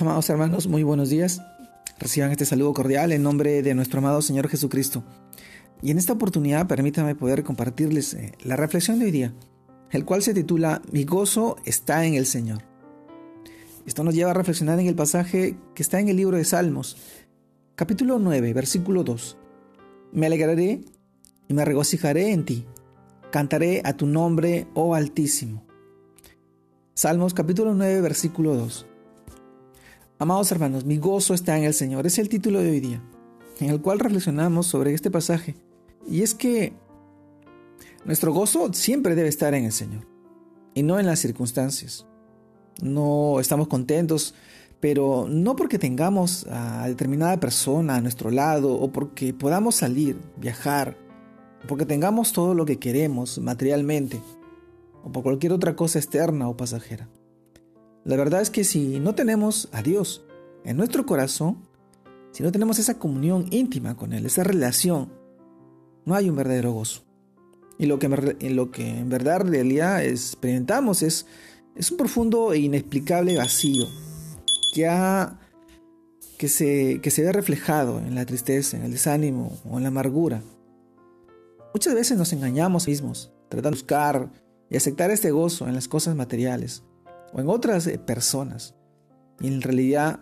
Amados hermanos, muy buenos días. Reciban este saludo cordial en nombre de nuestro amado Señor Jesucristo. Y en esta oportunidad permítanme poder compartirles eh, la reflexión de hoy día, el cual se titula Mi gozo está en el Señor. Esto nos lleva a reflexionar en el pasaje que está en el libro de Salmos, capítulo 9, versículo 2. Me alegraré y me regocijaré en ti. Cantaré a tu nombre, oh Altísimo. Salmos capítulo 9, versículo 2. Amados hermanos, mi gozo está en el Señor. Es el título de hoy día, en el cual reflexionamos sobre este pasaje. Y es que nuestro gozo siempre debe estar en el Señor y no en las circunstancias. No estamos contentos, pero no porque tengamos a determinada persona a nuestro lado o porque podamos salir, viajar, porque tengamos todo lo que queremos materialmente o por cualquier otra cosa externa o pasajera. La verdad es que si no tenemos a Dios en nuestro corazón, si no tenemos esa comunión íntima con Él, esa relación, no hay un verdadero gozo. Y lo que, lo que en verdad en realidad experimentamos es, es un profundo e inexplicable vacío que, se, que se ve reflejado en la tristeza, en el desánimo o en la amargura. Muchas veces nos engañamos mismos, tratando de buscar y aceptar este gozo en las cosas materiales, o en otras eh, personas. Y en realidad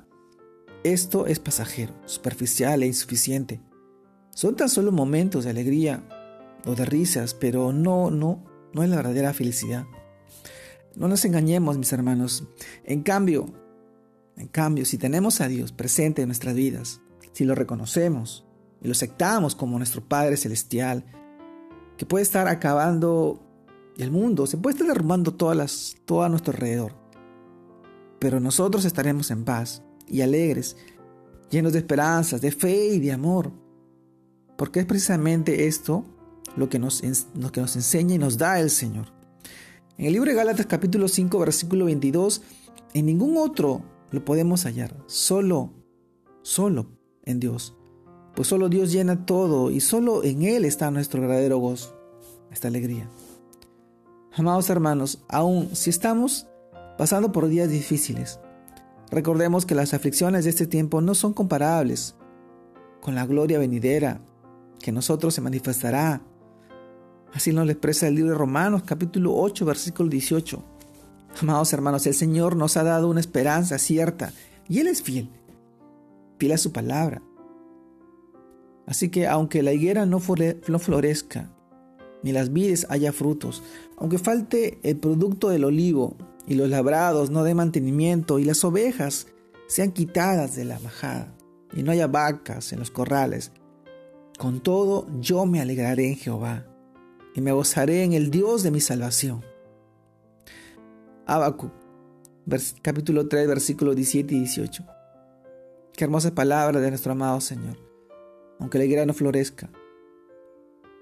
esto es pasajero, superficial e insuficiente. Son tan solo momentos de alegría o de risas, pero no, no, no es la verdadera felicidad. No nos engañemos, mis hermanos. En cambio, en cambio, si tenemos a Dios presente en nuestras vidas, si lo reconocemos y lo aceptamos como nuestro Padre Celestial, que puede estar acabando y el mundo se puede estar derrumbando todas las, todo a nuestro alrededor. Pero nosotros estaremos en paz y alegres, llenos de esperanzas, de fe y de amor. Porque es precisamente esto lo que nos, lo que nos enseña y nos da el Señor. En el libro de Gálatas capítulo 5 versículo 22, en ningún otro lo podemos hallar, solo, solo en Dios. Pues solo Dios llena todo y solo en Él está nuestro verdadero gozo, esta alegría. Amados hermanos, aún si estamos pasando por días difíciles, recordemos que las aflicciones de este tiempo no son comparables con la gloria venidera que nosotros se manifestará. Así nos lo expresa el libro de Romanos capítulo 8 versículo 18. Amados hermanos, el Señor nos ha dado una esperanza cierta y Él es fiel, fiel a su palabra. Así que aunque la higuera no florezca, ni las vides haya frutos, aunque falte el producto del olivo y los labrados no den mantenimiento y las ovejas sean quitadas de la majada y no haya vacas en los corrales, con todo yo me alegraré en Jehová y me gozaré en el Dios de mi salvación. Habacuc, capítulo 3, versículos 17 y 18. Qué hermosa palabra de nuestro amado Señor. Aunque la higuera no florezca,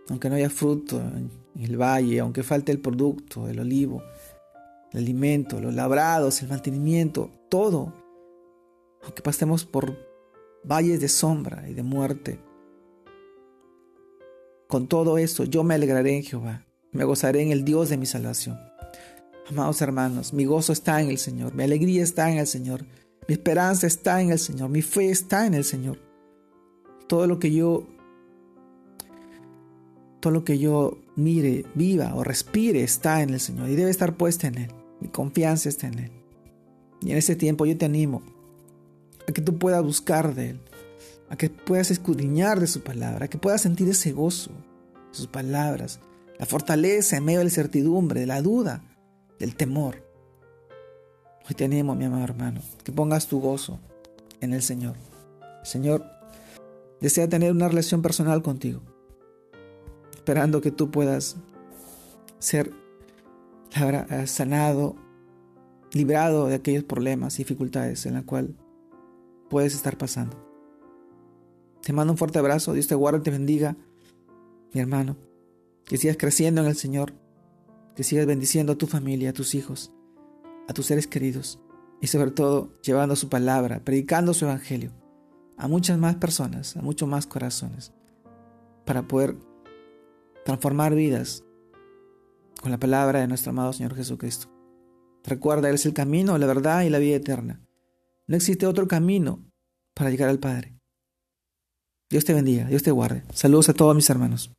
aunque no haya fruto en el valle, aunque falte el producto, el olivo, el alimento, los labrados, el mantenimiento, todo, aunque pasemos por valles de sombra y de muerte, con todo eso yo me alegraré en Jehová, me gozaré en el Dios de mi salvación. Amados hermanos, mi gozo está en el Señor, mi alegría está en el Señor, mi esperanza está en el Señor, mi fe está en el Señor. Todo lo que yo todo lo que yo mire, viva o respire está en el Señor y debe estar puesta en Él. Mi confianza está en Él. Y en ese tiempo yo te animo a que tú puedas buscar de Él, a que puedas escudriñar de su palabra, a que puedas sentir ese gozo de sus palabras, la fortaleza en medio de la incertidumbre, de la duda, del temor. Hoy te animo, mi amado hermano, que pongas tu gozo en el Señor. El Señor desea tener una relación personal contigo esperando que tú puedas ser eh, sanado, librado de aquellos problemas y dificultades en la cual puedes estar pasando. Te mando un fuerte abrazo, Dios te guarde y te bendiga, mi hermano. Que sigas creciendo en el Señor, que sigas bendiciendo a tu familia, a tus hijos, a tus seres queridos y sobre todo llevando su palabra, predicando su evangelio a muchas más personas, a muchos más corazones, para poder transformar vidas con la palabra de nuestro amado Señor Jesucristo. Recuerda, Él es el camino, la verdad y la vida eterna. No existe otro camino para llegar al Padre. Dios te bendiga, Dios te guarde. Saludos a todos mis hermanos.